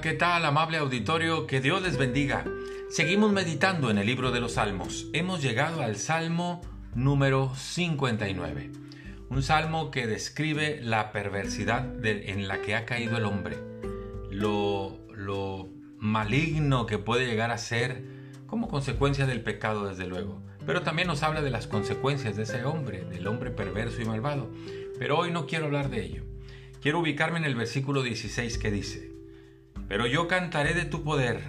¿qué tal, amable auditorio? Que Dios les bendiga. Seguimos meditando en el libro de los Salmos. Hemos llegado al Salmo número 59. Un salmo que describe la perversidad en la que ha caído el hombre. Lo, lo maligno que puede llegar a ser como consecuencia del pecado, desde luego. Pero también nos habla de las consecuencias de ese hombre, del hombre perverso y malvado. Pero hoy no quiero hablar de ello. Quiero ubicarme en el versículo 16 que dice, pero yo cantaré de tu poder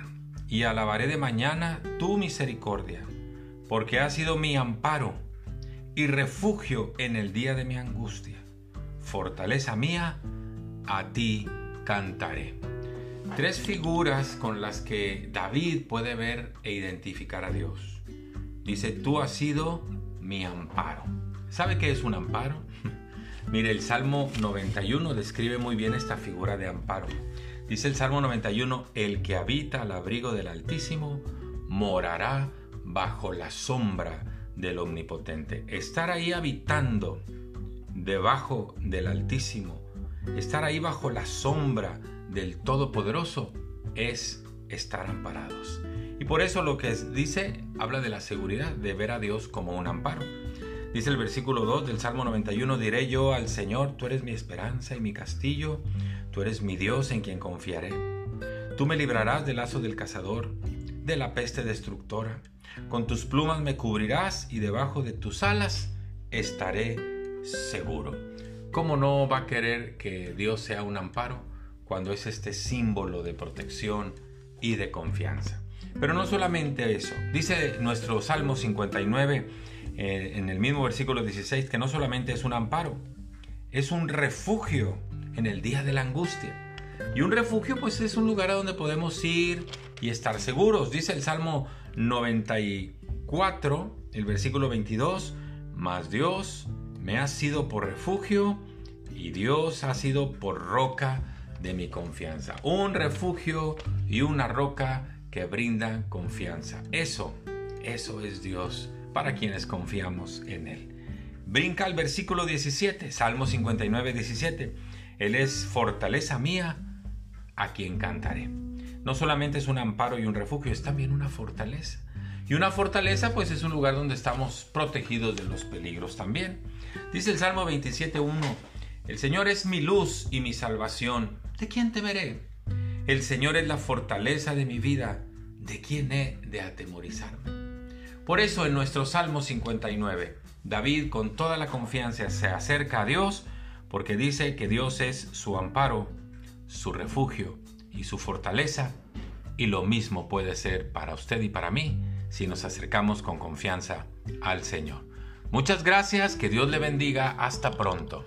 y alabaré de mañana tu misericordia, porque has sido mi amparo y refugio en el día de mi angustia. Fortaleza mía, a ti cantaré. Tres figuras con las que David puede ver e identificar a Dios. Dice, tú has sido mi amparo. ¿Sabe qué es un amparo? Mire, el Salmo 91 describe muy bien esta figura de amparo. Dice el Salmo 91, el que habita al abrigo del Altísimo morará bajo la sombra del Omnipotente. Estar ahí habitando debajo del Altísimo, estar ahí bajo la sombra del Todopoderoso es estar amparados. Y por eso lo que dice habla de la seguridad de ver a Dios como un amparo. Dice el versículo 2 del Salmo 91, diré yo al Señor, tú eres mi esperanza y mi castillo, tú eres mi Dios en quien confiaré. Tú me librarás del lazo del cazador, de la peste destructora. Con tus plumas me cubrirás y debajo de tus alas estaré seguro. ¿Cómo no va a querer que Dios sea un amparo cuando es este símbolo de protección y de confianza? Pero no solamente eso. Dice nuestro Salmo 59, eh, en el mismo versículo 16 que no solamente es un amparo, es un refugio en el día de la angustia. Y un refugio pues es un lugar a donde podemos ir y estar seguros. Dice el Salmo 94, el versículo 22, mas Dios me ha sido por refugio y Dios ha sido por roca de mi confianza. Un refugio y una roca que brindan confianza. Eso, eso es Dios para quienes confiamos en Él. Brinca al versículo 17, Salmo 59, 17. Él es fortaleza mía, a quien cantaré. No solamente es un amparo y un refugio, es también una fortaleza. Y una fortaleza pues es un lugar donde estamos protegidos de los peligros también. Dice el Salmo 27.1, el Señor es mi luz y mi salvación. ¿De quién temeré? El Señor es la fortaleza de mi vida. ¿De quién he de atemorizarme? Por eso en nuestro Salmo 59, David con toda la confianza se acerca a Dios porque dice que Dios es su amparo, su refugio y su fortaleza, y lo mismo puede ser para usted y para mí si nos acercamos con confianza al Señor. Muchas gracias, que Dios le bendiga, hasta pronto.